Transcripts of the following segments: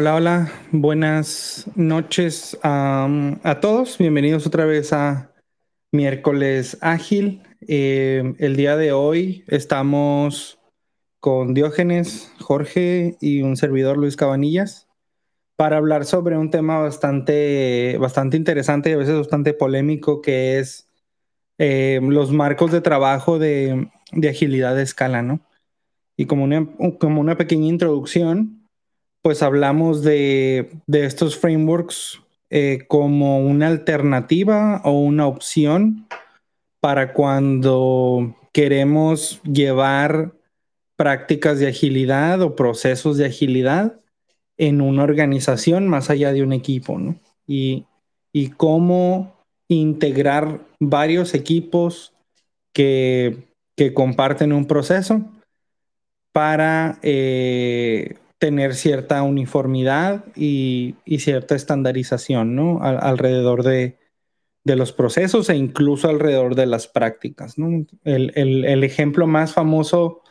Hola, hola, buenas noches a todos. Bienvenidos otra vez a miércoles ágil. Eh, el día de hoy estamos con Diógenes, Jorge y un servidor Luis Cabanillas para hablar sobre un tema bastante, bastante interesante y a veces bastante polémico que es eh, los marcos de trabajo de, agilidad de escala, ¿no? Y como una, como una pequeña introducción, pues hablamos de, estos frameworks eh, como una alternativa o una opción para cuando queremos llevar prácticas de agilidad o procesos de agilidad en una organización más allá de un equipo, ¿no? Y, cómo integrar varios equipos que, comparten un proceso para eh, tener cierta uniformidad y, cierta estandarización, ¿no? alrededor de, de los procesos e incluso alrededor de las prácticas. El, ejemplo más famoso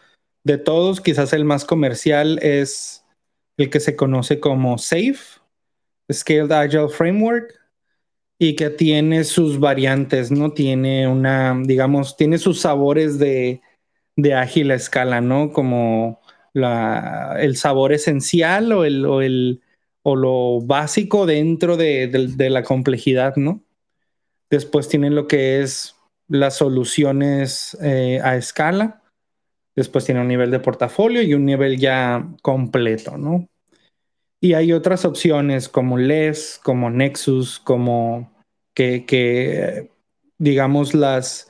de todos, quizás el más comercial, es el que se conoce como SAFE, Scaled Agile Framework, y que tiene sus variantes, ¿no? Tiene una, digamos, tiene sus sabores de, ágil a escala, ¿no? Como el sabor esencial o, el, o, lo básico dentro de, de la complejidad, ¿no? Después tienen lo que es las soluciones eh, a escala. Después tiene un nivel de portafolio y un nivel ya completo, ¿no? Y hay otras opciones como LES, como Nexus, como que, digamos, las,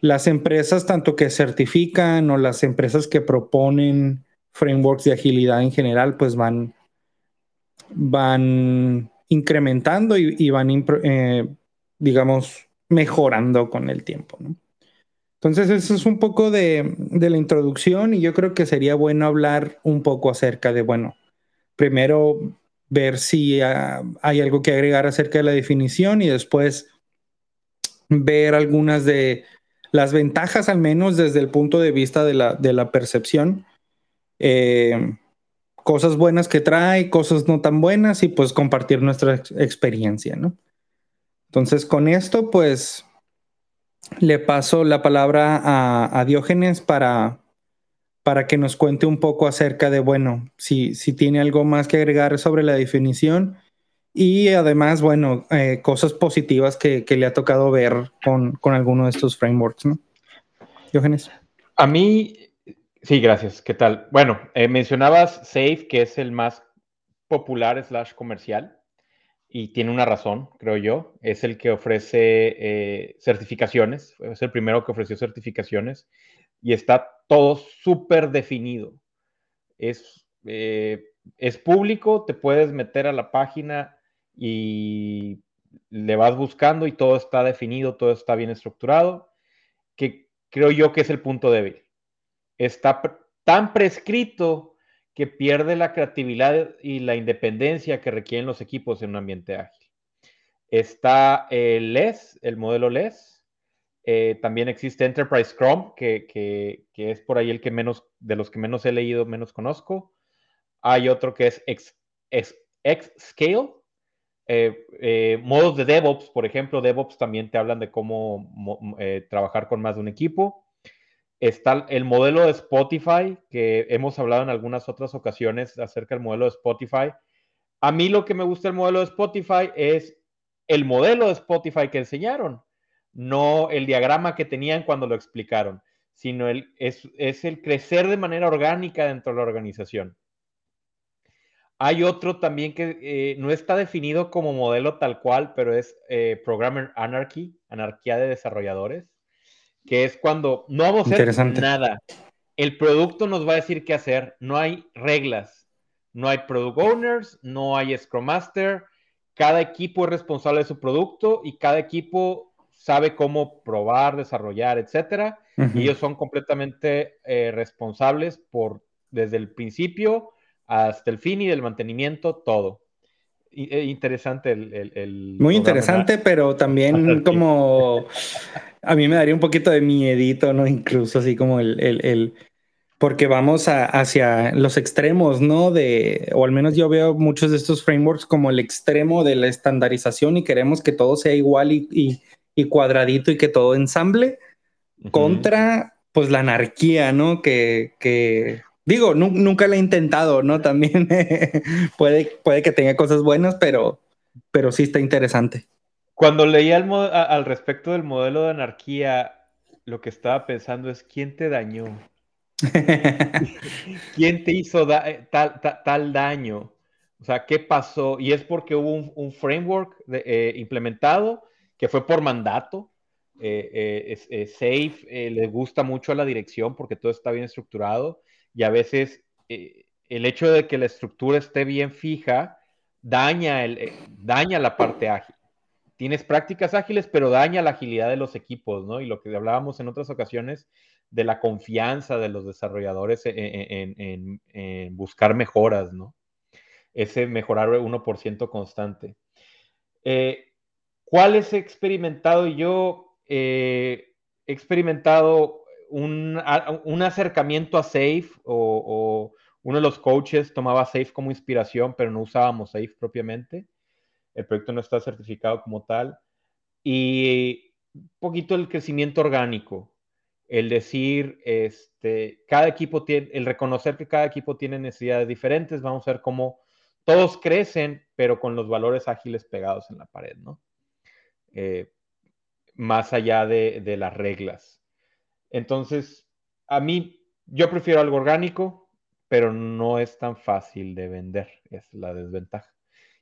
las empresas tanto que certifican o las empresas que proponen frameworks de agilidad en general, pues van, van incrementando y, van eh, digamos, mejorando con el tiempo. Entonces, eso es un poco de, la introducción y yo creo que sería bueno hablar un poco acerca de, bueno, primero ver si ah, hay algo que agregar acerca de la definición y después ver algunas de las ventajas, al menos desde el punto de vista de la, percepción. Eh, cosas buenas que trae, cosas no tan buenas y pues compartir nuestra experiencia, ¿no? Entonces, con esto, pues, le paso la palabra a, Diógenes para, para que nos cuente un poco acerca de, bueno, si, si tiene algo más que agregar sobre la definición y además, bueno, eh, cosas positivas que, le ha tocado ver con, alguno de estos frameworks, ¿no? Diógenes. A mí, sí, gracias. ¿Qué tal? Bueno, eh, mencionabas Safe, que es el más popular slash comercial y tiene una razón, creo yo. Es el que ofrece eh, certificaciones, es el primero que ofreció certificaciones y está todo súper definido. Es, es público, te puedes meter a la página y le vas buscando y todo está definido, todo está bien estructurado, que creo yo que es el punto débil. Está tan prescrito que pierde la creatividad y la independencia que requieren los equipos en un ambiente ágil. Está el LES, el modelo LES. Eh, también existe Enterprise Scrum, que, es por ahí el que menos, de los que menos he leído, menos conozco. Hay otro que es X-Scale. Eh, eh, modos de DevOps, por ejemplo, DevOps también te hablan de cómo trabajar con más de un equipo. Está el modelo de Spotify, que hemos hablado en algunas otras ocasiones acerca del modelo de Spotify. A mí lo que me gusta del modelo de Spotify es el modelo de Spotify que enseñaron, no el diagrama que tenían cuando lo explicaron, sino el, es, el crecer de manera orgánica dentro de la organización. Hay otro también que eh, no está definido como modelo tal cual, pero es eh, Programmer Anarchy, anarquía de desarrolladores que es cuando no vamos a hacer nada. El producto nos va a decir qué hacer. No hay reglas. No hay product owners, no hay Scrum Master. Cada equipo es responsable de su producto y cada equipo sabe cómo probar, desarrollar, etcétera. Y ellos son completamente eh, responsables por desde el principio hasta el fin y del mantenimiento, todo. Eh, interesante el... Muy interesante, pero también como... a mí me daría un poquito de miedito, ¿no? Incluso así como el, porque vamos hacia los extremos, ¿no? De, o al menos yo veo muchos de estos frameworks como el extremo de la estandarización y queremos que todo sea igual y, cuadradito y que todo ensamble, contra pues la anarquía, ¿no? Que, digo, nunca la he intentado, ¿no? También puede, puede que tenga cosas buenas, pero, pero sí está interesante. Cuando leí al, al respecto del modelo de anarquía, lo que estaba pensando es, ¿quién te dañó? ¿Quién te hizo eh, tal, daño? O sea, ¿qué pasó? Y es porque hubo un, framework eh, implementado que fue por mandato. Eh, Safe le gusta mucho a la dirección porque todo está bien estructurado y a veces el hecho de que la estructura esté bien fija daña, el, daña la parte ágil. Tienes prácticas ágiles, pero daña la agilidad de los equipos, ¿no? Y lo que hablábamos en otras ocasiones de la confianza de los desarrolladores e, e, en, buscar mejoras, ¿no? Ese mejorar 1% constante. Eh, ¿Cuáles he experimentado? Yo eh, he experimentado un, acercamiento a Safe o, uno de los coaches tomaba Safe como inspiración, pero no usábamos Safe propiamente. El proyecto no está certificado como tal. Y un poquito el crecimiento orgánico el decir, este, cada equipo tiene, el reconocer que cada equipo tiene necesidades diferentes, vamos a ver cómo todos crecen, pero con los valores ágiles pegados en la pared, ¿no? Eh, más allá de, las reglas. Entonces, a mí, yo prefiero algo orgánico, pero no es tan fácil de vender, es la desventaja.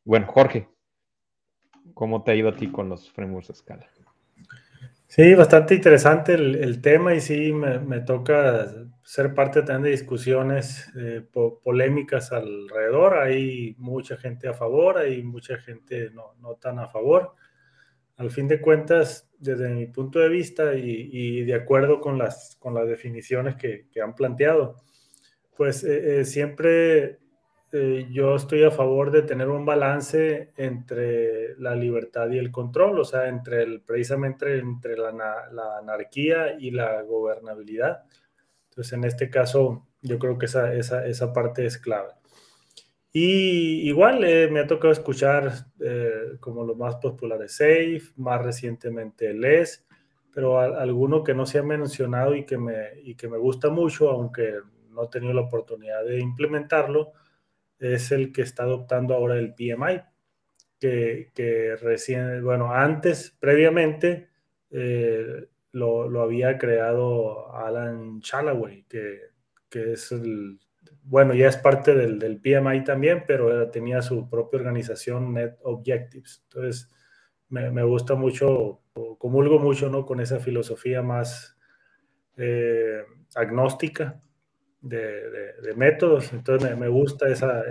Bueno, Jorge, ¿cómo te ha ido a ti con los frameworks de escala? Sí, bastante interesante el, tema y sí me, toca ser parte también de discusiones eh, polémicas alrededor. Hay mucha gente a favor, hay mucha gente no, tan a favor. Al fin de cuentas, desde mi punto de vista y, de acuerdo con las, con las definiciones que, han planteado, pues eh, eh, siempre eh, yo estoy a favor de tener un balance entre la libertad y el control, o sea, entre el, precisamente entre la, anarquía y la gobernabilidad. Entonces, en este caso, yo creo que esa, esa, esa parte es clave. Y igual eh, me ha tocado escuchar eh, como los más populares Safe, más recientemente LES, pero alguno que no se ha mencionado y que, me, y que me gusta mucho, aunque no he tenido la oportunidad de implementarlo, es el que está adoptando ahora el PMI, que, que recién, bueno, antes, previamente, eh, lo, lo, había creado Alan Chalaway, que, que, es el, bueno, ya es parte del, del PMI también, pero tenía su propia organización Net Objectives. Entonces, me, me gusta mucho, comulgo mucho, ¿no? Con esa filosofía más eh, agnóstica de, métodos. Entonces me, gusta esa,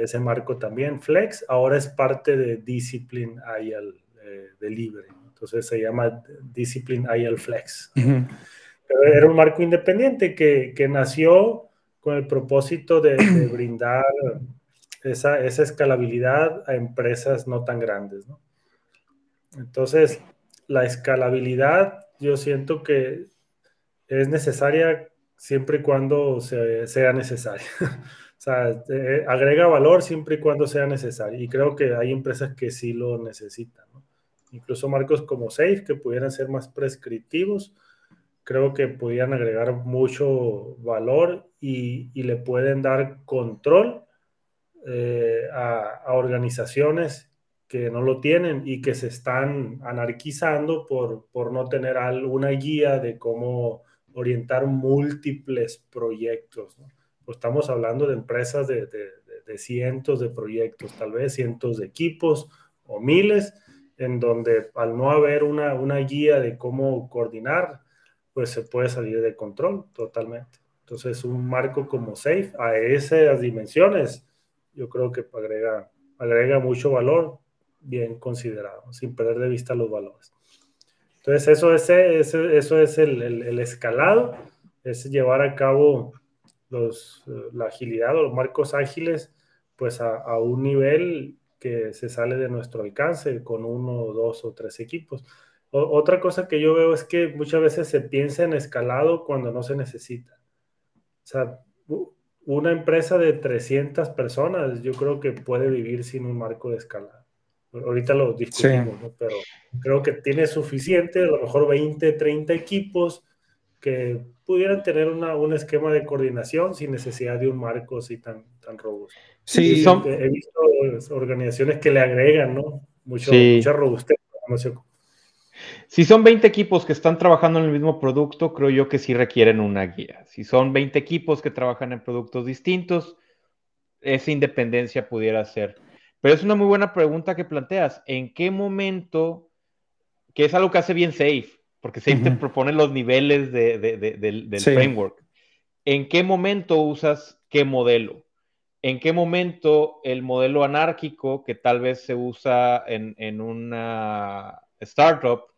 ese marco también. Flex ahora es parte de Discipline IL eh, de Libre. Entonces se llama Discipline IL Flex. Pero era un marco independiente que, nació con el propósito de, brindar esa, esa, escalabilidad a empresas no tan grandes. Entonces, la escalabilidad yo siento que es necesaria siempre y cuando sea necesario. o sea, eh, agrega valor siempre y cuando sea necesario. Y creo que hay empresas que sí lo necesitan. Incluso marcos como Safe, que pudieran ser más prescriptivos, creo que pudieran agregar mucho valor y, le pueden dar control eh, a, organizaciones que no lo tienen y que se están anarquizando por, por no tener alguna guía de cómo orientar múltiples proyectos. Pues estamos hablando de empresas de, cientos de proyectos, tal vez cientos de equipos o miles, en donde al no haber una, una guía de cómo coordinar, pues se puede salir de control totalmente. Entonces, un marco como SAFE a esas dimensiones, yo creo que agrega, agrega mucho valor bien considerado, sin perder de vista los valores. Entonces, eso es, eso, es el, escalado, es llevar a cabo los, la agilidad o los marcos ágiles pues a, un nivel que se sale de nuestro alcance con uno, dos o tres equipos. Otra cosa que yo veo es que muchas veces se piensa en escalado cuando no se necesita. O sea, una empresa de 300 personas, yo creo que puede vivir sin un marco de escala. Ahorita lo discutimos, pero creo que tiene suficiente, a lo mejor 20, 30 equipos que pudieran tener una, un esquema de coordinación sin necesidad de un marco así tan, tan robusto. Sí, son... he visto organizaciones que le agregan, ¿no? Mucho, Mucha robustez. Si son 20 equipos que están trabajando en el mismo producto, creo yo que sí requieren una guía. Si son 20 equipos que trabajan en productos distintos, esa independencia pudiera ser. Pero es una muy buena pregunta que planteas. ¿En qué momento, que es algo que hace bien Safe, porque Safe te propone los niveles del, framework, ¿en qué momento usas qué modelo? ¿En qué momento el modelo anárquico que tal vez se usa en, en una startup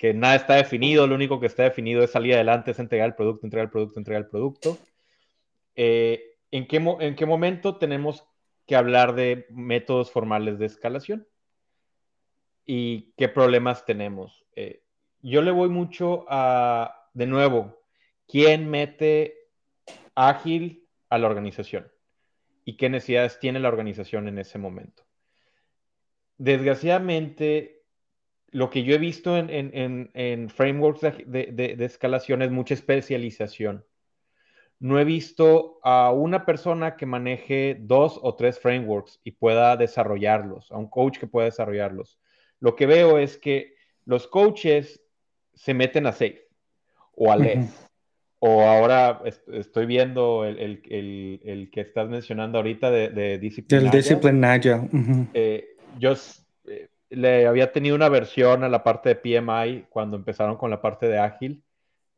que nada está definido, lo único que está definido es salir adelante, es entregar el producto, entregar el producto, entregar el producto. Eh, ¿en, qué, ¿En qué momento tenemos que hablar de métodos formales de escalación? ¿Y qué problemas tenemos? Eh, yo le voy mucho a, de nuevo, ¿quién mete ágil a la organización? ¿Y qué necesidades tiene la organización en ese momento? Desgraciadamente, lo que yo he visto en, frameworks de, escalación es mucha especialización. No he visto a una persona que maneje dos o tres frameworks y pueda desarrollarlos, a un coach que pueda desarrollarlos. Lo que veo es que los coaches se meten a Safe o a LES. O ahora estoy viendo el, que estás mencionando ahorita de, de Discipline El Discipline eh, yo le había tenido una versión a la parte de PMI cuando empezaron con la parte de ágil.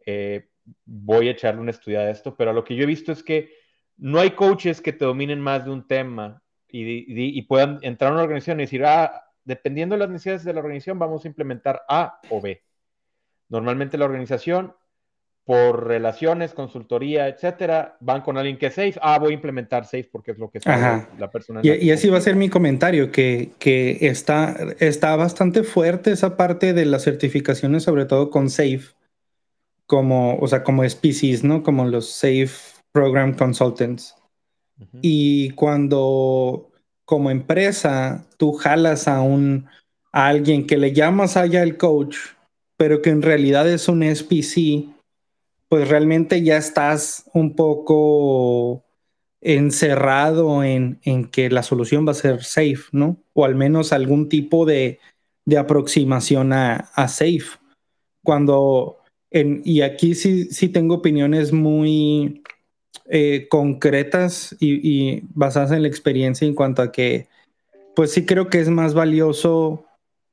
Eh, voy a echarle una estudiada a esto, pero lo que yo he visto es que no hay coaches que te dominen más de un tema y, puedan entrar a una organización y decir, ah, dependiendo de las necesidades de la organización, vamos a implementar A o B. Normalmente la organización por relaciones, consultoría, etcétera, van con alguien que es safe. Ah, voy a implementar safe porque es lo que sabe la persona. Y, y así va a ser mi comentario, que, que, está, está bastante fuerte esa parte de las certificaciones, sobre todo con safe, como, o sea, como SPCs, ¿no? Como los Safe Program Consultants. Y cuando como empresa tú jalas a un a alguien que le llamas allá el coach, pero que en realidad es un SPC pues realmente ya estás un poco encerrado en, que la solución va a ser safe, ¿no? O al menos algún tipo de, aproximación a, safe. Cuando, en, y aquí sí, sí tengo opiniones muy eh, concretas y, basadas en la experiencia en cuanto a que, pues sí creo que es más valioso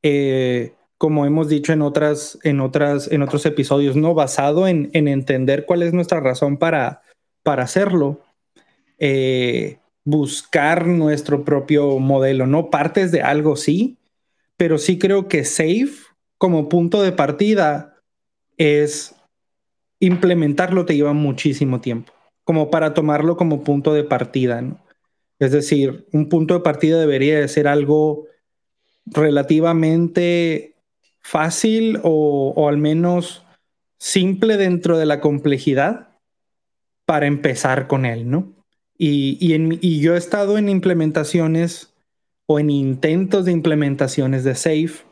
eh, como hemos dicho en otras, en otras, en otros episodios, ¿no? Basado en, entender cuál es nuestra razón para, para hacerlo. Eh, buscar nuestro propio modelo, ¿no? Partes de algo sí, pero sí creo que Safe como punto de partida es implementarlo te lleva muchísimo tiempo, como para tomarlo como punto de partida. Es decir, un punto de partida debería de ser algo relativamente fácil o, al menos simple dentro de la complejidad para empezar con él, ¿no? Y, y, yo he estado en implementaciones o en intentos de implementaciones de Safe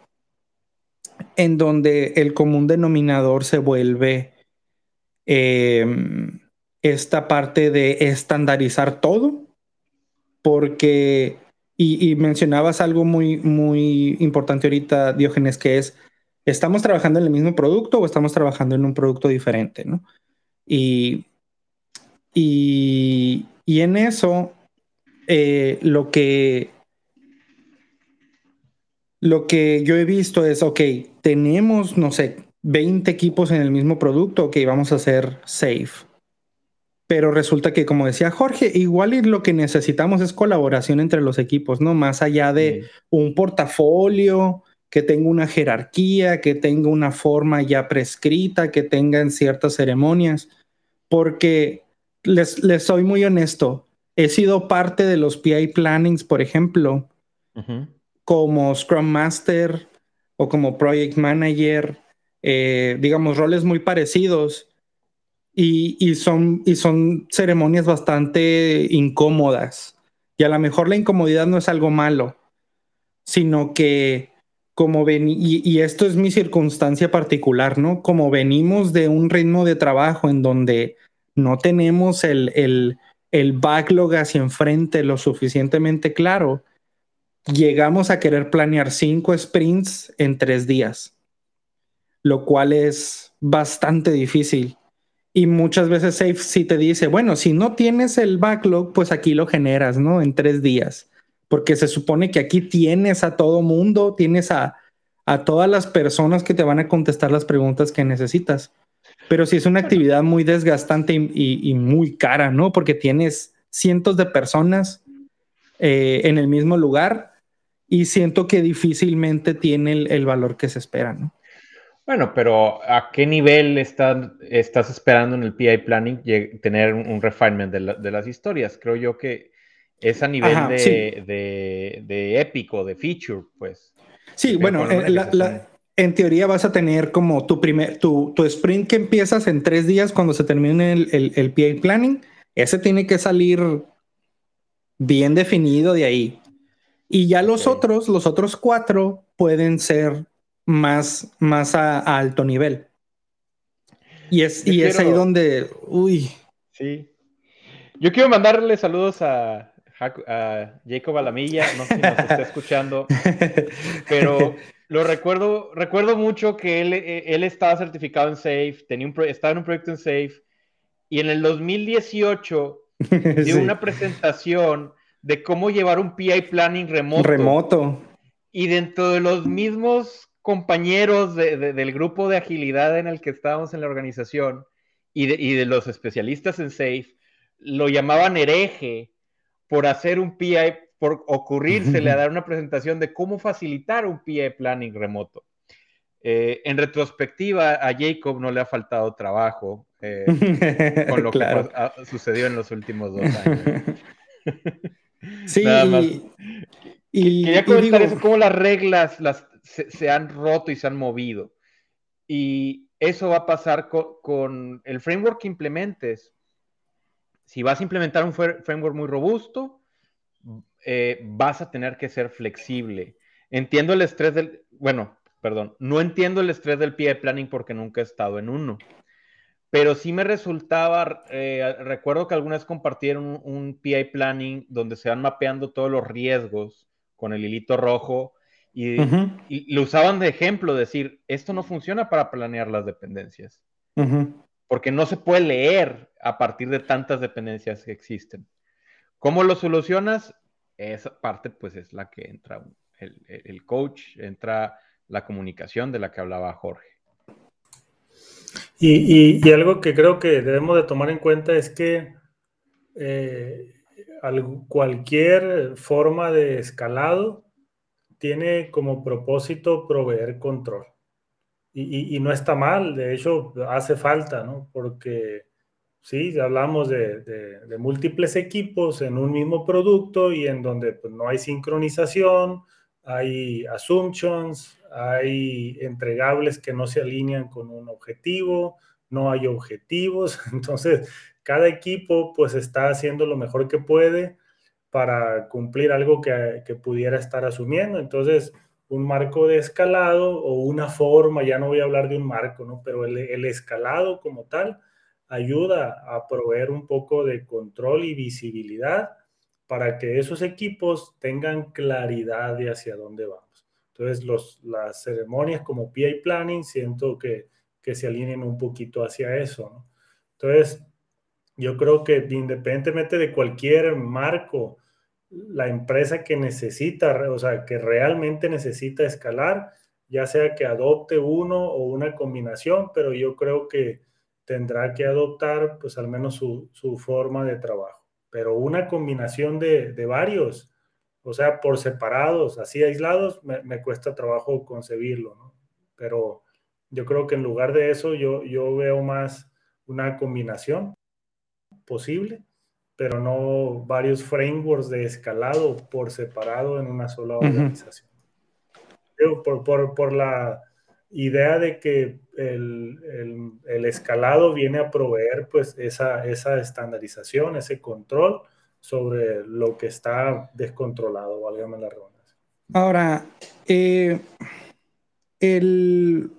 en donde el común denominador se vuelve em, esta parte de estandarizar todo, porque y, mencionabas algo muy, muy importante ahorita, Diógenes, que es, ¿estamos trabajando en el mismo producto o estamos trabajando en un producto diferente? ¿no? Y, y, en eso, eh, lo que lo que yo he visto es, ok, tenemos, no sé, 20 equipos en el mismo producto, ok, vamos a hacer safe. Pero resulta que, como decía Jorge, igual lo que necesitamos es colaboración entre los equipos, ¿no? Más allá de un portafolio que tenga una jerarquía, que tenga una forma ya prescrita, que tengan ciertas ceremonias. Porque les, les soy muy honesto, he sido parte de los PI plannings, por ejemplo, como Scrum Master o como Project Manager, eh, digamos, roles muy parecidos y, son, y son ceremonias bastante incómodas. Y a lo mejor la incomodidad no es algo malo, sino que como ven, y, esto es mi circunstancia particular, ¿no? Como venimos de un ritmo de trabajo en donde no tenemos el, el, backlog hacia enfrente lo suficientemente claro, llegamos a querer planear cinco sprints en tres días, lo cual es bastante difícil. Y muchas veces Safe sí te dice, bueno, si no tienes el backlog, pues aquí lo generas, ¿no? En tres días porque se supone que aquí tienes a todo mundo, tienes a, a todas las personas que te van a contestar las preguntas que necesitas. Pero sí es una actividad muy desgastante y, muy cara, ¿no? Porque tienes cientos de personas eh, en el mismo lugar y siento que difícilmente tiene el, valor que se espera, ¿no? Bueno, pero ¿a qué nivel estás esperando en el PI Planning tener un, refinement de, de, las historias? Creo yo que es a nivel de, épico, de feature, pues. Sí, bueno, eh, en teoría vas a tener como tu primer, tu, tu, sprint que empiezas en tres días cuando se termine el, el, el PA planning, ese tiene que salir bien definido de ahí. Y ya los otros, los otros cuatro pueden ser más, más a, alto nivel. Y es, y es ahí donde, uy. Sí. Yo quiero mandarle saludos a, Jacob Alamilla, no sé si nos está escuchando, pero lo recuerdo, recuerdo mucho que él, eh, él estaba certificado en SAFE, tenía un estaba en un proyecto en SAFE, y en el 2018 dio una presentación de cómo llevar un PI planning remoto. Remoto. Y dentro de los mismos compañeros del grupo de agilidad en el que estábamos en la organización y de, y de los especialistas en SAFE, lo llamaban hereje por hacer un PI, por ocurrírsele a dar una presentación de cómo facilitar un PI planning remoto. Eh, en retrospectiva, a Jacob no le ha faltado trabajo eh, con lo que sucedió en los últimos dos años. sí, Y, quería comentar eso, cómo las reglas las, se, han roto y se han movido. Y eso va a pasar con el framework que implementes si vas a implementar un framework muy robusto, eh, vas a tener que ser flexible. Entiendo el estrés del, bueno, perdón, no entiendo el estrés del PI planning porque nunca he estado en uno. Pero sí me resultaba, eh, recuerdo que algunas compartieron un, PI planning donde se van mapeando todos los riesgos con el hilito rojo y, lo usaban de ejemplo, decir, esto no funciona para planear las dependencias porque no se puede leer a partir de tantas dependencias que existen. ¿Cómo lo solucionas? Esa parte pues es la que entra el, coach, entra la comunicación de la que hablaba Jorge. Y, algo que creo que debemos de tomar en cuenta es que eh, cualquier forma de escalado tiene como propósito proveer control y, no está mal, de hecho hace falta, ¿no? Porque sí, hablamos de, múltiples equipos en un mismo producto y en donde pues, no hay sincronización, hay assumptions, hay entregables que no se alinean con un objetivo, no hay objetivos, entonces cada equipo pues está haciendo lo mejor que puede para cumplir algo que, que pudiera estar asumiendo, entonces un marco de escalado o una forma, ya no voy a hablar de un marco, ¿no? Pero el, escalado como tal ayuda a proveer un poco de control y visibilidad para que esos equipos tengan claridad de hacia dónde vamos. Entonces, los, las ceremonias como PI Planning siento que, que se alineen un poquito hacia eso. Entonces, yo creo que independientemente de cualquier marco, la empresa que necesita, o sea, que realmente necesita escalar, ya sea que adopte uno o una combinación, pero yo creo que tendrá que adoptar pues al menos su, forma de trabajo. Pero una combinación de, varios, o sea, por separados, así aislados, me, cuesta trabajo concebirlo, ¿no? Pero yo creo que en lugar de eso, yo, yo veo más una combinación posible pero no varios frameworks de escalado por separado en una sola organización. por, por, por, la, idea de que el, escalado viene a proveer pues esa, esa estandarización, ese control sobre lo que está descontrolado, válgame la redundancia. Ahora, eh, el,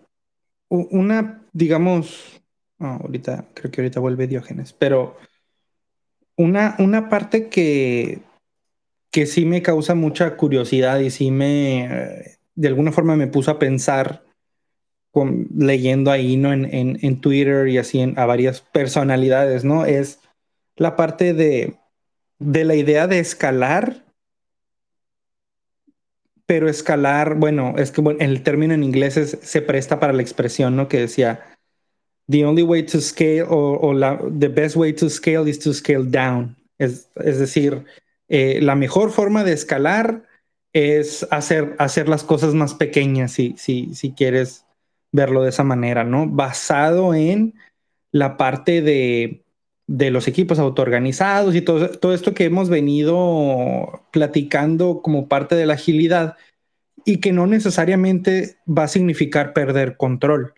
una, digamos, ahorita, creo que ahorita vuelve Diógenes, pero una, una parte que, que sí me causa mucha curiosidad y sí me, de alguna forma me puso a pensar leyendo ahí, ¿no? En, en, Twitter y así en, a varias personalidades, ¿no? Es la parte de, de la idea de escalar pero escalar, bueno, es que el término en inglés se presta para la expresión, ¿no? Que decía, the only way to scale o, the best way to scale is to scale down. Es, es decir, eh, la mejor forma de escalar es hacer, hacer las cosas más pequeñas, si, si, si quieres verlo de esa manera, ¿no? Basado en la parte de, de los equipos autoorganizados y todo, todo esto que hemos venido platicando como parte de la agilidad y que no necesariamente va a significar perder control.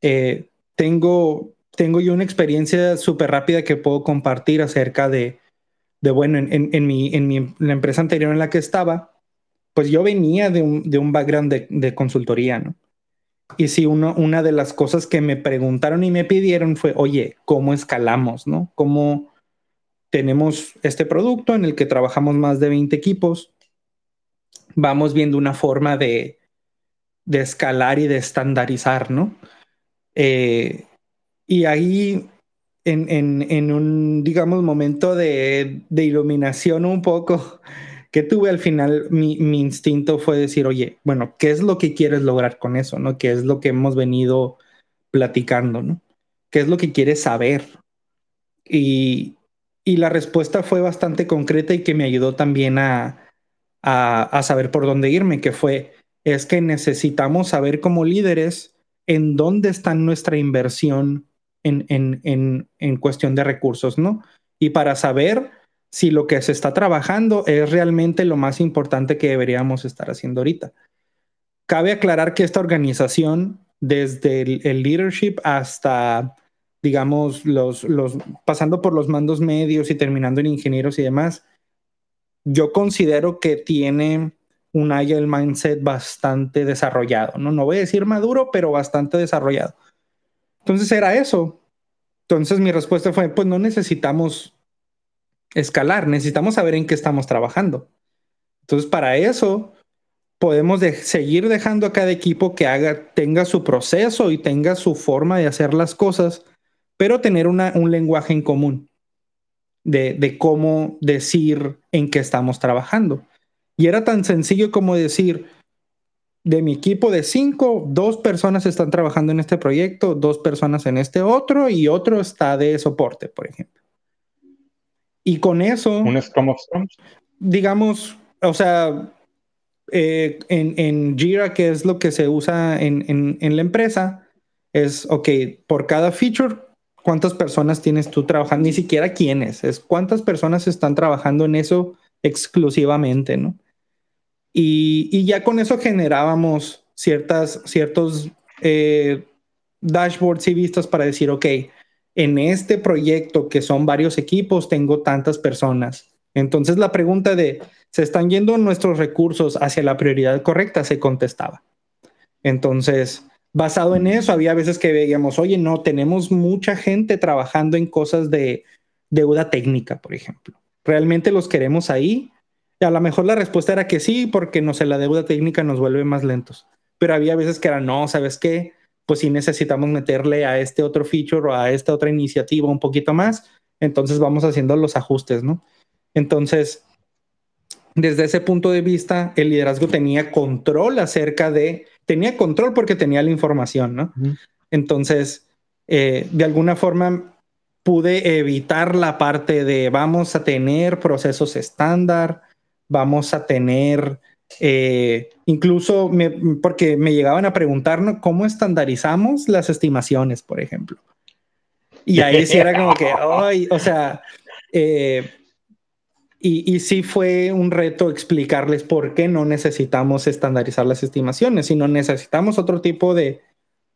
Eh, tengo, tengo yo una experiencia súper rápida que puedo compartir acerca de, de bueno, en, mi, en, mi, la empresa anterior en la que estaba, pues yo venía de un, de un background de, de consultoría, ¿no? Y sí, uno, una de las cosas que me preguntaron y me pidieron fue, oye, ¿cómo escalamos? ¿No? ¿Cómo tenemos este producto en el que trabajamos más de 20 equipos? Vamos viendo una forma de, de escalar y de estandarizar, ¿no? Eh, y ahí, en, en, en, un, digamos, momento de, de iluminación un poco, que tuve al final, mi, instinto fue decir, oye, bueno, ¿qué es lo que quieres lograr con eso? ¿No? ¿Qué es lo que hemos venido platicando? ¿no? ¿Qué es lo que quieres saber? Y, la respuesta fue bastante concreta y que me ayudó también a, a, saber por dónde irme, que fue, es que necesitamos saber como líderes en dónde está nuestra inversión en, en, en, en cuestión de recursos, ¿no? Y para saber si lo que se está trabajando es realmente lo más importante que deberíamos estar haciendo ahorita. Cabe aclarar que esta organización, desde el, leadership hasta, digamos, los, los, pasando por los mandos medios y terminando en ingenieros y demás, yo considero que tiene un agile mindset bastante desarrollado, ¿no? No voy a decir maduro, pero bastante desarrollado. Entonces era eso. Entonces mi respuesta fue, pues no necesitamos escalar, necesitamos saber en qué estamos trabajando. Entonces, para eso podemos seguir dejando a cada equipo que tenga su proceso y tenga su forma de hacer las cosas, pero tener un lenguaje en común de, de cómo decir en qué estamos trabajando. Y era tan sencillo como decir, de mi equipo de cinco, dos personas están trabajando en este proyecto, dos personas en este otro y otro está de soporte, por ejemplo. Y con eso. ¿Un Scrum of Digamos, o sea, eh, en, en, Jira, que es lo que se usa en, en, en, la empresa, es, ok, por cada feature, ¿cuántas personas tienes tú trabajando? Ni siquiera quiénes, es cuántas personas están trabajando en eso exclusivamente, ¿no? Y, y ya con eso generábamos ciertas, ciertos eh, dashboards y vistas para decir, ok, en este proyecto que son varios equipos, tengo tantas personas. Entonces la pregunta de, ¿se están yendo nuestros recursos hacia la prioridad correcta? Se contestaba. Entonces, basado en eso, había veces que veíamos, oye, no, tenemos mucha gente trabajando en cosas de deuda técnica, por ejemplo. ¿Realmente los queremos ahí? Y a lo mejor la respuesta era que sí, porque no sé, la deuda técnica nos vuelve más lentos. Pero había veces que era, no, ¿sabes qué? Pues si necesitamos meterle a este otro feature o a esta otra iniciativa un poquito más, entonces vamos haciendo los ajustes, ¿no? Entonces, desde ese punto de vista, el liderazgo tenía control acerca de, tenía control porque tenía la información, ¿no? Entonces, eh, de alguna forma pude evitar la parte de vamos a tener procesos estándar, vamos a tener eh, incluso porque me llegaban a preguntar cómo estandarizamos las estimaciones, por ejemplo. Y ahí sí era como que, ay, o sea, eh, y, y, sí fue un reto explicarles por qué no necesitamos estandarizar las estimaciones, sino necesitamos otro tipo de,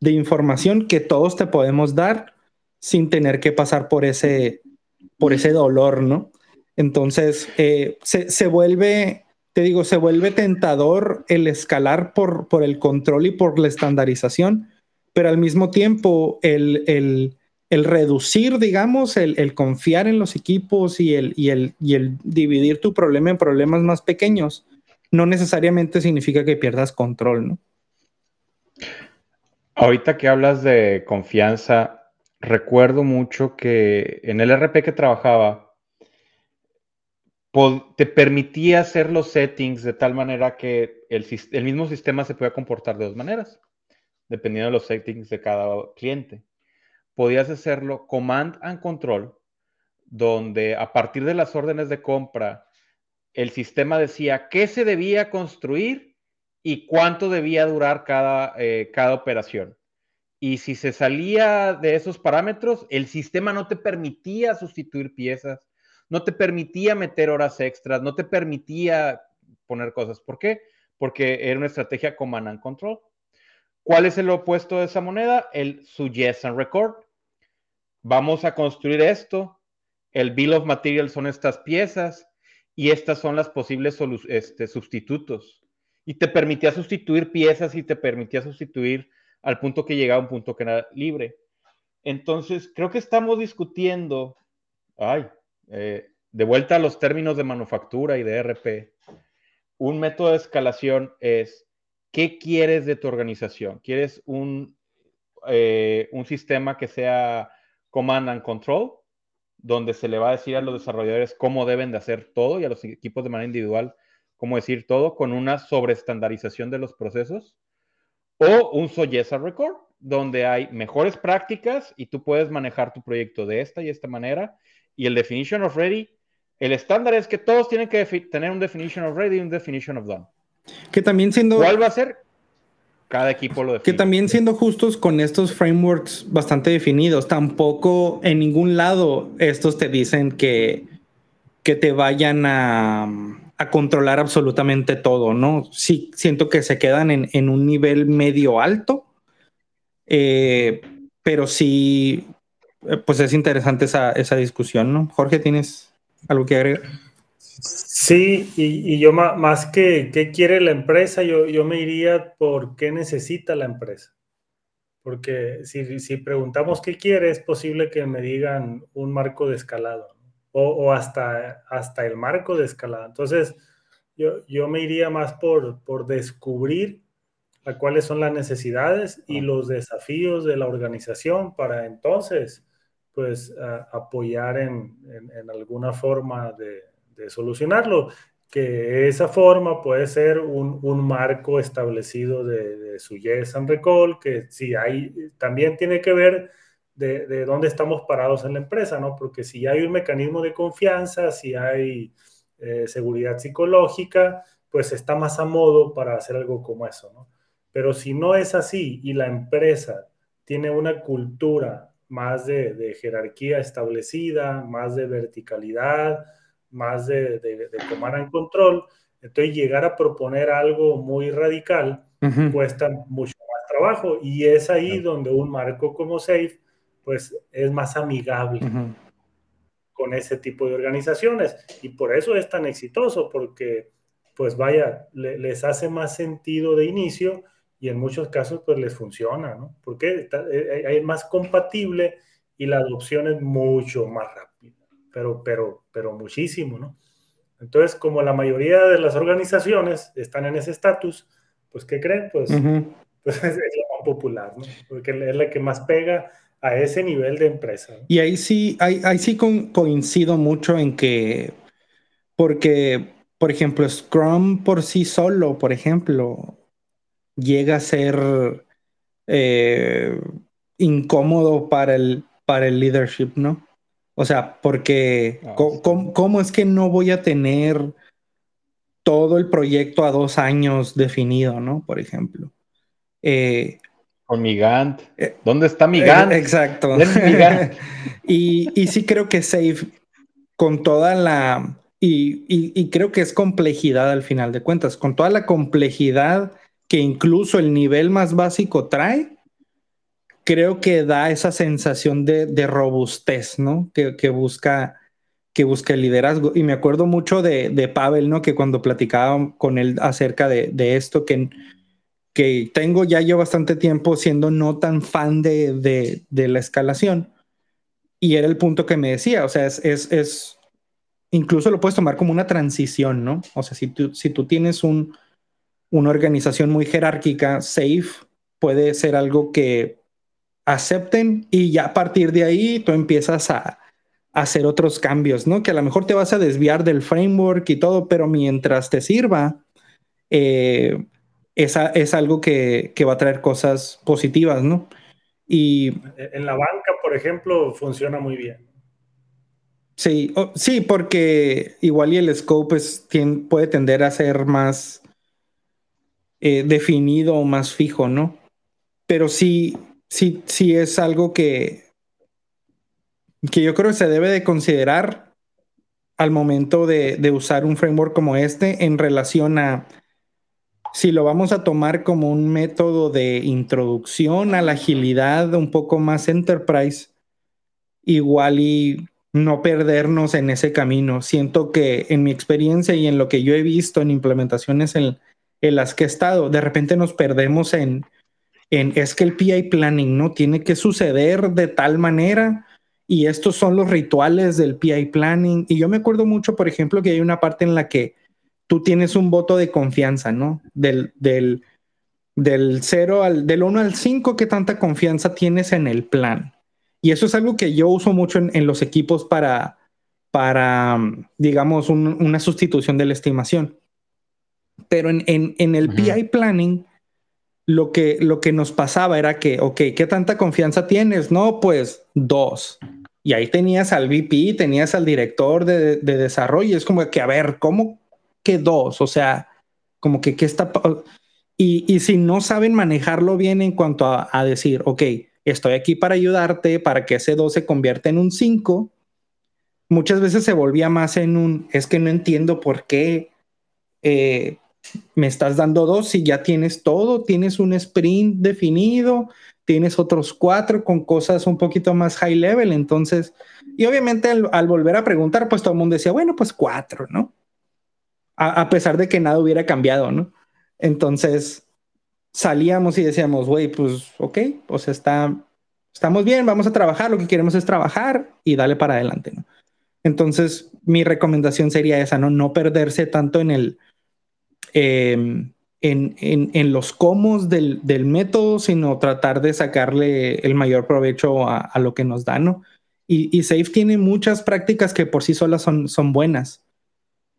información que todos te podemos dar sin tener que pasar por ese, por ese dolor, ¿no? Entonces, eh, se, vuelve, te digo, se vuelve tentador el escalar por, por el control y por la estandarización, pero al mismo tiempo el, el, el reducir, digamos, el, el, confiar en los equipos y el, y, el, y el dividir tu problema en problemas más pequeños, no necesariamente significa que pierdas control, ¿no? Ahorita que hablas de confianza, recuerdo mucho que en el RP que trabajaba, te permitía hacer los settings de tal manera que el, mismo sistema se pueda comportar de dos maneras, dependiendo de los settings de cada cliente. Podías hacerlo command and control, donde a partir de las órdenes de compra, el sistema decía qué se debía construir y cuánto debía durar cada, eh, cada operación. Y si se salía de esos parámetros, el sistema no te permitía sustituir piezas, no te permitía meter horas extras, no te permitía poner cosas. ¿Por qué? Porque era una estrategia command and control. ¿Cuál es el opuesto de esa moneda? El suggest and record. Vamos a construir esto. El bill of materials son estas piezas y estas son las posibles este, sustitutos y te permitía sustituir piezas y te permitía sustituir al punto que llegaba a un punto que era libre. Entonces, creo que estamos discutiendo, ay, eh, de vuelta a los términos de manufactura y de RP, un método de escalación es, ¿qué quieres de tu organización? ¿Quieres un, eh, un sistema que sea command and control, donde se le va a decir a los desarrolladores cómo deben de hacer todo y a los equipos de manera individual como decir todo, con una sobreestandarización de los procesos, o un Soyesa Record, donde hay mejores prácticas y tú puedes manejar tu proyecto de esta y esta manera. Y el Definition of Ready, el estándar es que todos tienen que tener un Definition of Ready y un Definition of Done. Que también siendo... ¿Cuál va a ser? Cada equipo lo define. Que también siendo justos con estos frameworks bastante definidos, tampoco en ningún lado estos te dicen que, que te vayan a a controlar absolutamente todo, ¿no? Sí, siento que se quedan en, un nivel medio alto, eh, pero sí, pues es interesante esa, discusión, ¿no? Jorge, ¿tienes algo que agregar? Sí, y, yo más, que qué quiere la empresa, yo, yo me iría por qué necesita la empresa. Porque si, si preguntamos qué quiere, es posible que me digan un marco de escalado o, hasta, hasta el marco de escalada. Entonces, yo, yo me iría más por, por descubrir a cuáles son las necesidades y los desafíos de la organización para entonces, pues, apoyar en, en, alguna forma de, de, solucionarlo. Que esa forma puede ser un, un marco establecido de, de su yes and recall, que si hay, también tiene que ver de, dónde estamos parados en la empresa, ¿no? Porque si hay un mecanismo de confianza, si hay eh, seguridad psicológica, pues está más a modo para hacer algo como eso, ¿no? Pero si no es así y la empresa tiene una cultura más de, jerarquía establecida, más de verticalidad, más de, de, tomar en control, entonces llegar a proponer algo muy radical cuesta mucho más trabajo. Y es ahí donde un marco como SAFE pues es más amigable con ese tipo de organizaciones. Y por eso es tan exitoso, porque pues vaya, les hace más sentido de inicio y en muchos casos pues les funciona, ¿no? Porque es eh, más compatible y la adopción es mucho más rápida, pero, pero, pero muchísimo, ¿no? Entonces, como la mayoría de las organizaciones están en ese estatus, pues, ¿qué creen? Pues, pues es la más popular, ¿no? Porque es la que más pega a ese nivel de empresa. Y ahí sí, ahí, sí coincido mucho en que, porque, por ejemplo, Scrum por sí solo, por ejemplo, llega a ser eh, incómodo para el, para el leadership, ¿no? O sea, porque ah, ¿cómo, es que no voy a tener todo el proyecto a dos años definido, ¿no? Por ejemplo. Eh, con mi Gantt. Eh, ¿Dónde está mi Gantt? Eh, exacto. y, y, sí creo que Safe, con toda la... Y, y, creo que es complejidad al final de cuentas, con toda la complejidad que incluso el nivel más básico trae, creo que da esa sensación de, robustez, ¿no? Que, busca que busca el liderazgo. Y me acuerdo mucho de, de Pavel, ¿no? Que cuando platicaba con él acerca de, esto, que, que tengo ya yo bastante tiempo siendo no tan fan de, la escalación. Y era el punto que me decía, o sea, es, es, incluso lo puedes tomar como una transición, ¿no? O sea, si tú, si tú tienes un, una organización muy jerárquica, safe, puede ser algo que acepten y ya a partir de ahí tú empiezas a, hacer otros cambios, ¿no? Que a lo mejor te vas a desviar del framework y todo, pero mientras te sirva, eh, esa, es algo que, va a traer cosas positivas, ¿no? Y en la banca, por ejemplo, funciona muy bien. Sí, sí, porque igual y el scope puede tender a ser más eh, definido o más fijo, ¿no? Pero sí, sí, sí es algo que, que yo creo que se debe de considerar al momento de, de usar un framework como este en relación a si lo vamos a tomar como un método de introducción a la agilidad un poco más enterprise, igual y no perdernos en ese camino. Siento que en mi experiencia y en lo que yo he visto en implementaciones en, en las que he estado, de repente nos perdemos en, en, es que el PI planning no tiene que suceder de tal manera y estos son los rituales del PI planning. Y yo me acuerdo mucho, por ejemplo, que hay una parte en la que tú tienes un voto de confianza, ¿no? Del, del, del 0 al, del 1 al 5, ¿qué tanta confianza tienes en el plan? Y eso es algo que yo uso mucho en, los equipos para, para digamos, una sustitución de la estimación. Pero en, en, el PI planning, lo que, lo que nos pasaba era que, ok, ¿qué tanta confianza tienes? No, pues dos. Y ahí tenías al VP, tenías al director de, de desarrollo. es como que, a ver, ¿cómo, que dos, o sea, como que qué está... Y, y, si no saben manejarlo bien en cuanto a, decir, ok, estoy aquí para ayudarte, para que ese dos se convierta en un 5, muchas veces se volvía más en un, es que no entiendo por qué eh, me estás dando dos si ya tienes todo, tienes un sprint definido, tienes otros cuatro con cosas un poquito más high level, entonces, y obviamente al, volver a preguntar, pues todo el mundo decía, bueno, pues cuatro, ¿no? a, pesar de que nada hubiera cambiado, ¿no? Entonces salíamos y decíamos, güey, pues ok, sea, está, estamos bien, vamos a trabajar, lo que queremos es trabajar y dale para adelante, ¿no? Entonces, mi recomendación sería esa, ¿no? No perderse tanto en el, em, en, en, los cómo del, del, método, sino tratar de sacarle el mayor provecho a, a lo que nos da, ¿no? Y, y, Safe tiene muchas prácticas que por sí solas son, son buenas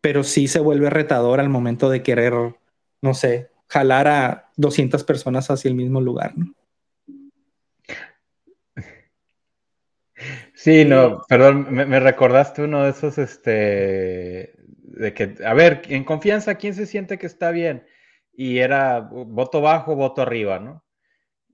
pero sí se vuelve retador al momento de querer, no sé, jalar a 200 personas hacia el mismo lugar, ¿no? Sí, no, perdón, me, recordaste uno de esos, este, de que, a ver, en confianza, ¿quién se siente que está bien? Y era voto bajo, voto arriba, ¿no?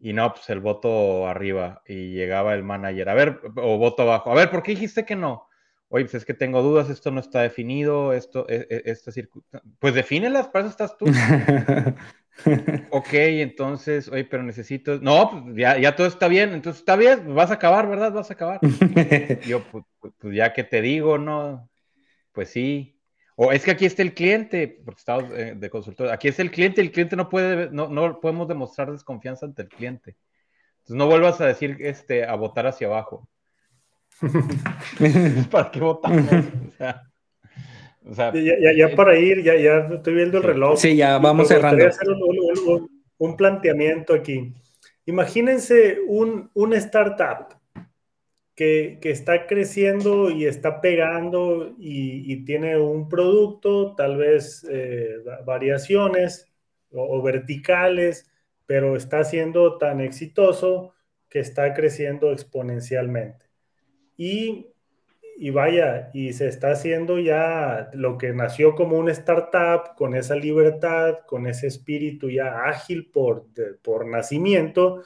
Y no, pues el voto arriba. Y llegaba el manager, a ver, o voto bajo, a ver, ¿por qué dijiste que no? oye, pues es que tengo dudas, esto no está definido, esto, e, e, esta circunstancia. Pues defínelas, para eso estás tú. ok, entonces, oye, pero necesito. No, pues ya, ya todo está bien, entonces está bien, vas a acabar, ¿verdad? Vas a acabar. Yo, pues, pues, pues, ya que te digo, ¿no? Pues sí. O es que aquí está el cliente, porque estamos eh, de consultor. Aquí está el cliente, el cliente no puede, no, no podemos demostrar desconfianza ante el cliente. Entonces no vuelvas a decir, este, a votar hacia abajo. ¿Para qué votamos? O sea, ya, para ir, ya, ya estoy viendo el reloj. Sí, ya vamos cerrando. hacer un, planteamiento aquí. Imagínense un, una startup que, está creciendo y está pegando y, tiene un producto, tal vez eh, variaciones o verticales, pero está siendo tan exitoso que está creciendo exponencialmente. Y, vaya, y se está haciendo ya lo que nació como una startup, con esa libertad, con ese espíritu ya ágil por, por nacimiento,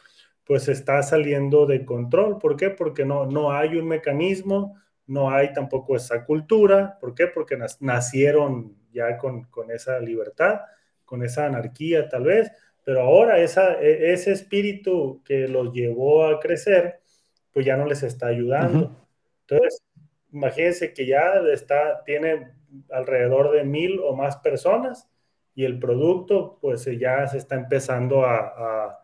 pues está saliendo de control. ¿Por qué? Porque no, no hay un mecanismo, no hay tampoco esa cultura. ¿Por qué? Porque nacieron ya con, con esa libertad, con esa anarquía tal vez, pero ahora esa, e, ese espíritu que los llevó a crecer, pues ya no les está ayudando. Entonces, imagínense que ya está, tiene alrededor de mil o más personas y el producto pues ya se está empezando a, a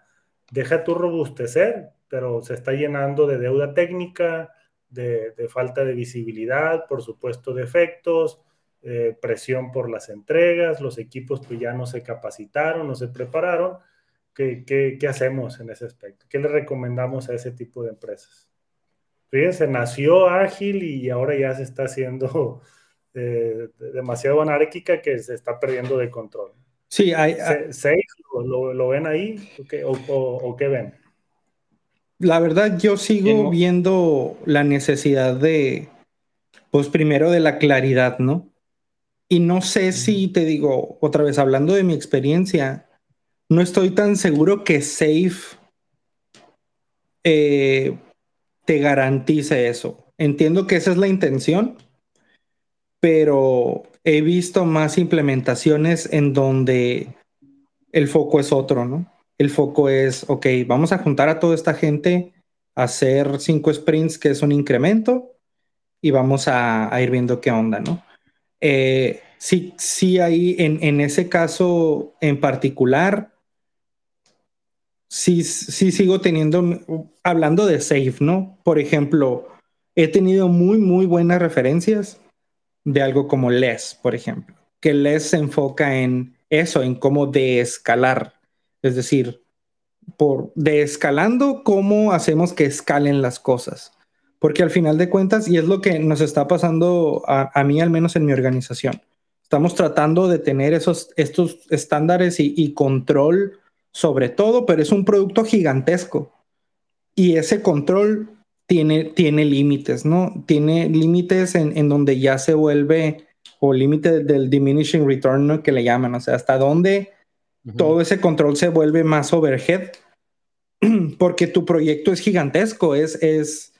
deja tu robustecer, pero se está llenando de deuda técnica, de, de falta de visibilidad, por supuesto defectos, eh, presión por las entregas, los equipos pues ya no se capacitaron, no se prepararon. ¿Qué, qué, hacemos en ese aspecto? ¿Qué le recomendamos a ese tipo de empresas? Fíjense, nació ágil y ahora ya se está haciendo eh, demasiado anárquica que se está perdiendo de control. Sí, hay... ¿Seis lo, ven ahí o, o qué ven? La verdad, yo sigo viendo la necesidad de, pues primero de la claridad, ¿no? Y no sé si te digo, otra vez hablando de mi experiencia, no estoy tan seguro que Safe eh, te garantice eso. Entiendo que esa es la intención, pero he visto más implementaciones en donde el foco es otro, ¿no? El foco es, ok, vamos a juntar a toda esta gente, hacer cinco sprints, que es un incremento, y vamos a, a ir viendo qué onda, ¿no? Eh, sí, sí, ahí en, ese caso en particular, sí, sí sigo teniendo, hablando de Safe, ¿no? Por ejemplo, he tenido muy, muy buenas referencias de algo como Les, por ejemplo, que Les se enfoca en eso, en cómo desescalar, es decir, por desescalando, cómo hacemos que escalen las cosas. Porque al final de cuentas, y es lo que nos está pasando a, mí, al menos en mi organización, estamos tratando de tener esos, estos estándares y, control sobre todo, pero es un producto gigantesco. Y ese control tiene, tiene límites, ¿no? Tiene límites en, donde ya se vuelve, o límite del diminishing return, que le llaman, o sea, hasta dónde todo ese control se vuelve más overhead, porque tu proyecto es gigantesco, es, es,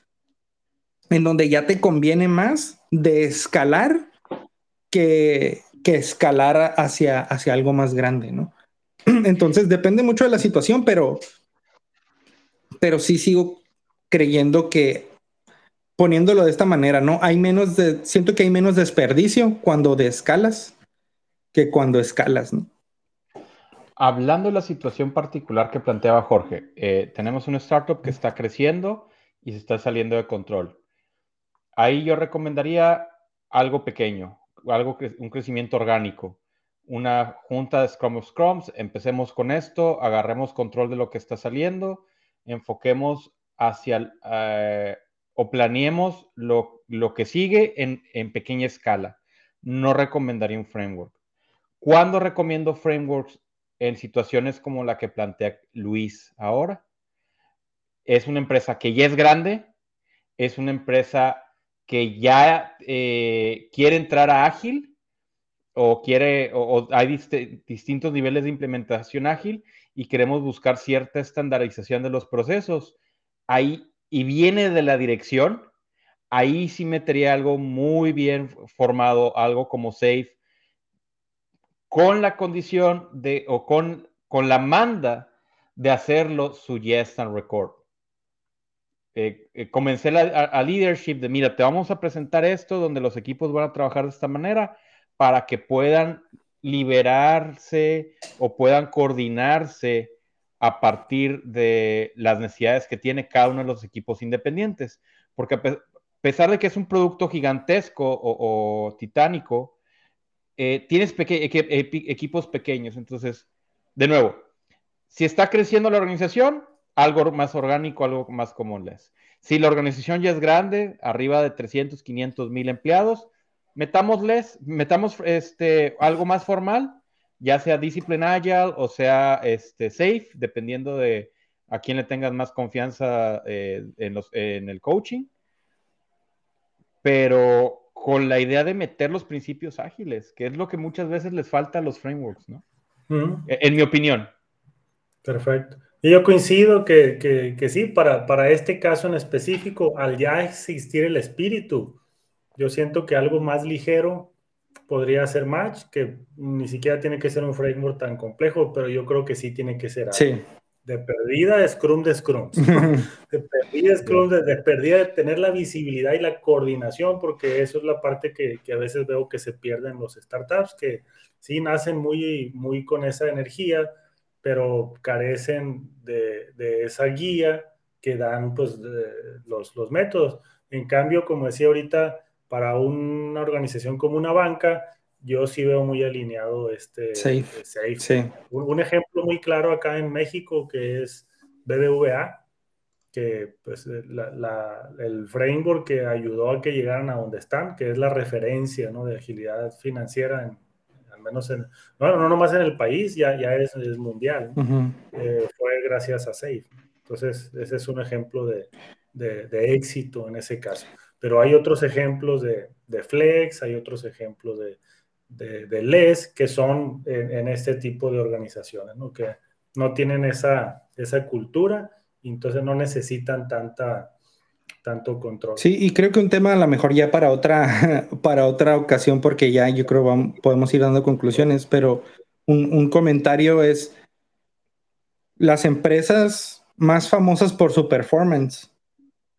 en donde ya te conviene más de escalar que, que escalar hacia, hacia algo más grande, ¿no? Entonces depende mucho de la situación, pero, pero sí sigo creyendo que poniéndolo de esta manera, ¿no? Hay menos de, siento que hay menos desperdicio cuando descalas que cuando escalas, ¿no? Hablando de la situación particular que planteaba Jorge, eh, tenemos una startup que está creciendo y se está saliendo de control ahí yo recomendaría algo pequeño, algo un crecimiento orgánico. Una junta de Scrum of Scrums, empecemos con esto, agarremos control de lo que está saliendo, enfoquemos hacia eh, o planeemos lo, que sigue en, en, pequeña escala. No recomendaría un framework. ¿Cuándo recomiendo frameworks? En situaciones como la que plantea Luis ahora. Es una empresa que ya es grande, es una empresa que ya eh, quiere entrar a ágil o quiere o, hay distintos niveles de implementación ágil y queremos buscar cierta estandarización de los procesos. Ahí y viene de la dirección, ahí sí metería algo muy bien formado, algo como Safe, con la condición de o con, con la manda de hacerlo su yes and record. Eh, eh, comencé a, leadership de, mira, te vamos a presentar esto donde los equipos van a trabajar de esta manera para que puedan liberarse o puedan coordinarse a partir de las necesidades que tiene cada uno de los equipos independientes. Porque a pesar de que es un producto gigantesco o, titánico, eh, tienes equipos pequeños. Entonces, de nuevo, si está creciendo la organización, algo más orgánico, algo más común les. Si la organización ya es grande, arriba de 300, 500 mil empleados, metámosles, metamos este, algo más formal, ya sea Discipline Agile o sea este, Safe, dependiendo de a quién le tengas más confianza eh, en, los, en el coaching. Pero con la idea de meter los principios ágiles, que es lo que muchas veces les falta a los frameworks, ¿no? En mi opinión. Perfecto. Y yo coincido que, sí, para, para, este caso en específico, al ya existir el espíritu, yo siento que algo más ligero podría ser Match, que ni siquiera tiene que ser un framework tan complejo, pero yo creo que sí tiene que ser sí. de perdida Scrum de Scrum. de perdida Scrum, de, perdida de tener la visibilidad y la coordinación, porque eso es la parte que, que, a veces veo que se pierden los startups, que sí nacen muy, muy con esa energía, pero carecen de, de esa guía que dan pues, los, los métodos. En cambio, como decía ahorita, para una organización como una banca, yo sí veo muy alineado este Safe. Un, ejemplo muy claro acá en México que es BBVA, que pues el framework que ayudó a que llegaran a donde están, que es la referencia ¿no? de agilidad financiera, al menos en, no, no nomás en el país, ya, ya es, mundial, eh, fue gracias a Safe. Entonces, ese es un ejemplo de, de éxito en ese caso. Pero hay otros ejemplos de, Flex, hay otros ejemplos de, de, LES que son en, este tipo de organizaciones, ¿no? que no tienen esa, esa cultura y entonces no necesitan tanta, tanto control. Sí, y creo que un tema a lo mejor ya para otra, para otra ocasión, porque ya yo creo vamos, podemos ir dando conclusiones, pero un, un comentario es las empresas más famosas por su performance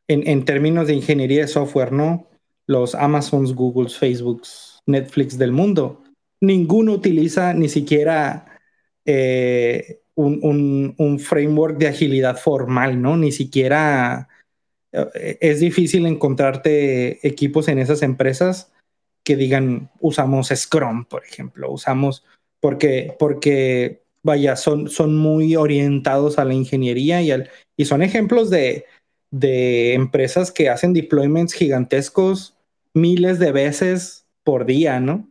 en, términos de ingeniería de software, ¿no? Los Amazons, Googles, Facebooks, Netflix del mundo. Ninguno utiliza ni siquiera eh, un, framework de agilidad formal, ¿no? Ni siquiera eh, es difícil encontrarte equipos en esas empresas que digan usamos Scrum, por ejemplo, usamos porque, porque vaya, son, son muy orientados a la ingeniería y, al, y son ejemplos de, de empresas que hacen deployments gigantescos miles de veces por día, ¿no?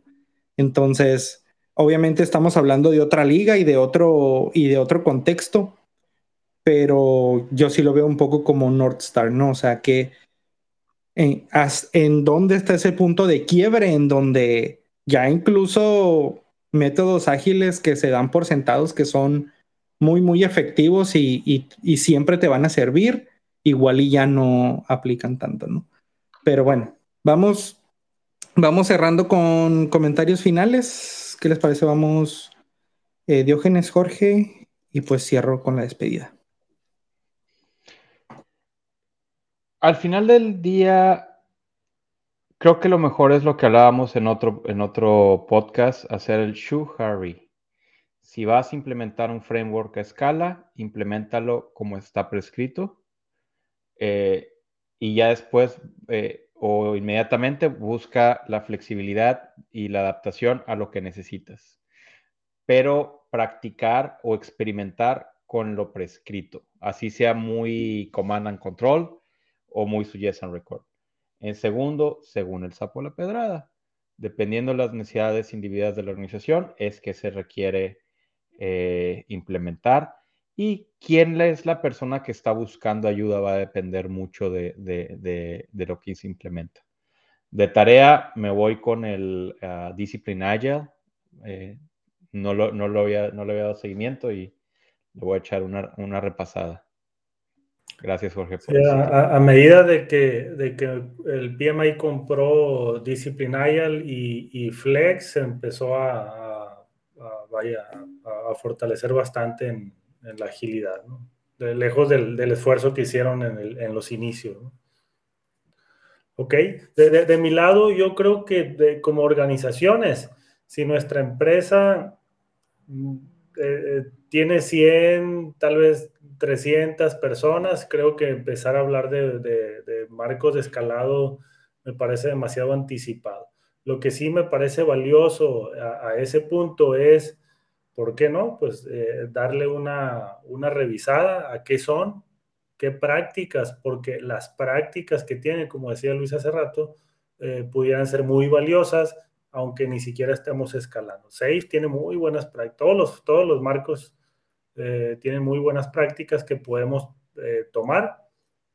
Entonces, obviamente estamos hablando de otra liga y de otro, y de otro contexto, pero yo sí lo veo un poco como North Star, ¿no? O sea, que en, en dónde está ese punto de quiebre en donde ya incluso métodos ágiles que se dan por sentados que son muy, muy efectivos y, y siempre te van a servir igual y ya no aplican tanto, ¿no? Pero bueno, vamos, vamos cerrando con comentarios finales. ¿Qué les parece? Vamos, eh, Diógenes, Jorge, y pues cierro con la despedida. Al final del día, creo que lo mejor es lo que hablábamos en otro, en otro podcast, hacer el shoe hurry. Si vas a implementar un framework a escala, implementalo como está prescrito eh, y ya después eh, o inmediatamente busca la flexibilidad y la adaptación a lo que necesitas. Pero practicar o experimentar con lo prescrito, así sea muy command and control o muy suggestion record. En segundo, según el sapo la pedrada, dependiendo de las necesidades individuales de la organización, es que se requiere eh, implementar y quién es la persona que está buscando ayuda va a depender mucho de, lo que se implementa. De tarea me voy con el uh, Discipline Agile. Eh, no, lo, no, lo había, no le había dado seguimiento y le voy a echar una, repasada. Gracias, Jorge. a, medida de que, de que el PMI compró Discipline Agile y, Flex, empezó a, vaya, a fortalecer bastante en, en la agilidad, de, lejos del, esfuerzo que hicieron en, los inicios. Ok, de, mi lado yo creo que como organizaciones, si nuestra empresa mm, eh, eh, tiene 100, tal vez 300 personas, creo que empezar a hablar de, marcos de escalado me parece demasiado anticipado. Lo que sí me parece valioso a ese punto es ¿por qué no? Pues eh, darle una, revisada a qué son, qué prácticas, porque las prácticas que tienen, como decía Luis hace rato, eh, pudieran ser muy valiosas, aunque ni siquiera estemos escalando. Safe tiene muy buenas prácticas, todos los, todos los marcos eh, tienen muy buenas prácticas que podemos tomar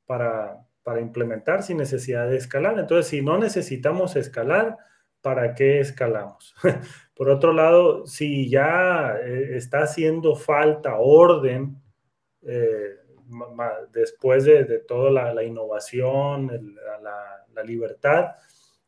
para, para implementar sin necesidad de escalar. Entonces, si no necesitamos escalar, ¿para qué escalamos? Por otro lado, si ya eh, está haciendo falta orden eh, después de, toda la, innovación, la, libertad,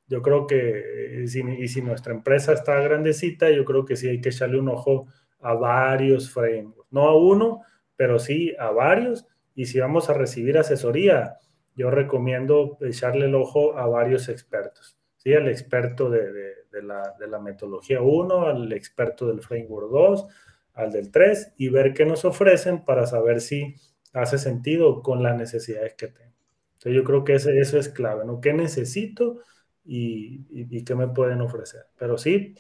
yo creo que, y si nuestra empresa está grandecita, yo creo que sí hay que echarle un ojo a varios frameworks, no a uno, pero sí a varios. Y si vamos a recibir asesoría, yo recomiendo echarle el ojo a varios expertos, ¿sí? Al experto de, la, de la metodología 1, al experto del framework 2, al del 3 y ver qué nos ofrecen para saber si hace sentido con las necesidades que tengo. Entonces yo creo que ese, eso es clave, ¿no? ¿Qué necesito y, y, qué me pueden ofrecer? Pero sí,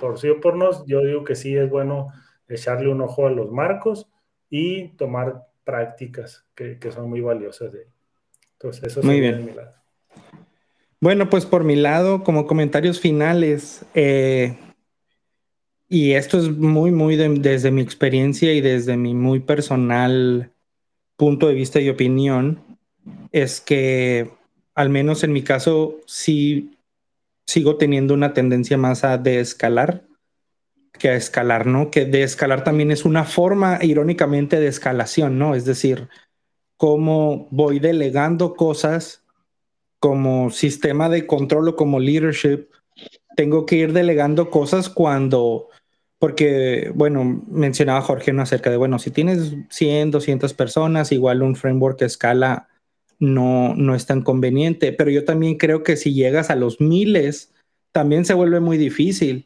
por sí o por no, yo digo que sí es bueno echarle un ojo a los marcos y tomar prácticas que, que son muy valiosas de Entonces eso muy bien. mi lado. Bueno, pues por mi lado, como comentarios finales, eh, y esto es muy, muy desde mi experiencia y desde mi muy personal punto de vista y opinión, es que al menos en mi caso sí sigo teniendo una tendencia más a desescalar que a escalar, ¿no? Que de escalar también es una forma, irónicamente, de escalación, ¿no? Es decir, cómo voy delegando cosas como sistema de control o como leadership, tengo que ir delegando cosas cuando porque, bueno, mencionaba Jorge ¿no? acerca de, bueno, si tienes 100, 200 personas, igual un framework escala no, no es tan conveniente, pero yo también creo que si llegas a los miles, también se vuelve muy difícil,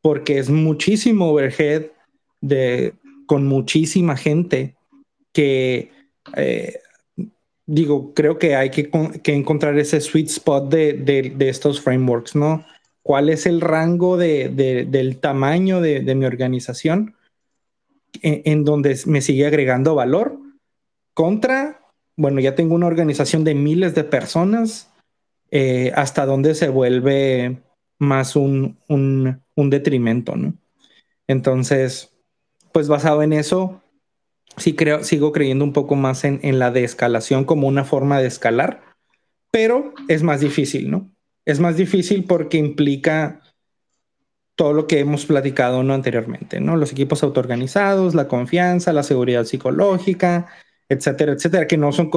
porque es muchísimo overhead de, con muchísima gente que, eh, digo, creo que hay que, que, encontrar ese sweet spot de, de, de estos frameworks, ¿no? cuál es el rango del tamaño de, mi organización en, donde me sigue agregando valor contra, bueno, ya tengo una organización de miles de personas, eh, hasta donde se vuelve más un, detrimento, ¿no? Entonces, pues basado en eso, sí creo, sigo creyendo un poco más en, en la descalación como una forma de escalar, pero es más difícil, ¿no? es más difícil porque implica todo lo que hemos platicado ¿no? anteriormente, ¿no? Los equipos autoorganizados, la confianza, la seguridad psicológica, etcétera, etcétera, que no son,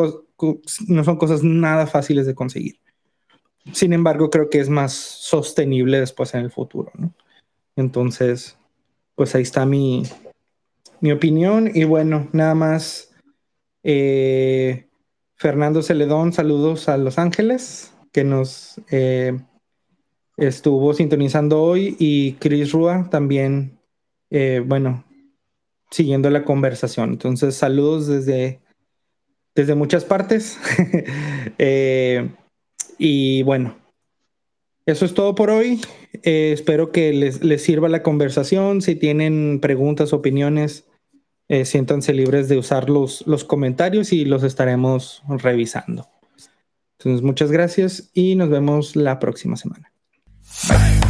no son cosas nada fáciles de conseguir. Sin embargo, creo que es más sostenible después en el futuro, ¿no? Entonces, pues ahí está mi, mi opinión. Y bueno, nada más, eh, Fernando Celedón, saludos a Los Ángeles que nos eh, estuvo sintonizando hoy y Chris Rua también, eh, bueno, siguiendo la conversación. Entonces, saludos desde, desde muchas partes. Y bueno, eso es todo por hoy. espero que les, les, sirva la conversación. Si tienen preguntas, opiniones, siéntanse libres de usar los, los comentarios y los estaremos revisando. Entonces, muchas gracias y nos vemos la próxima semana. Bye.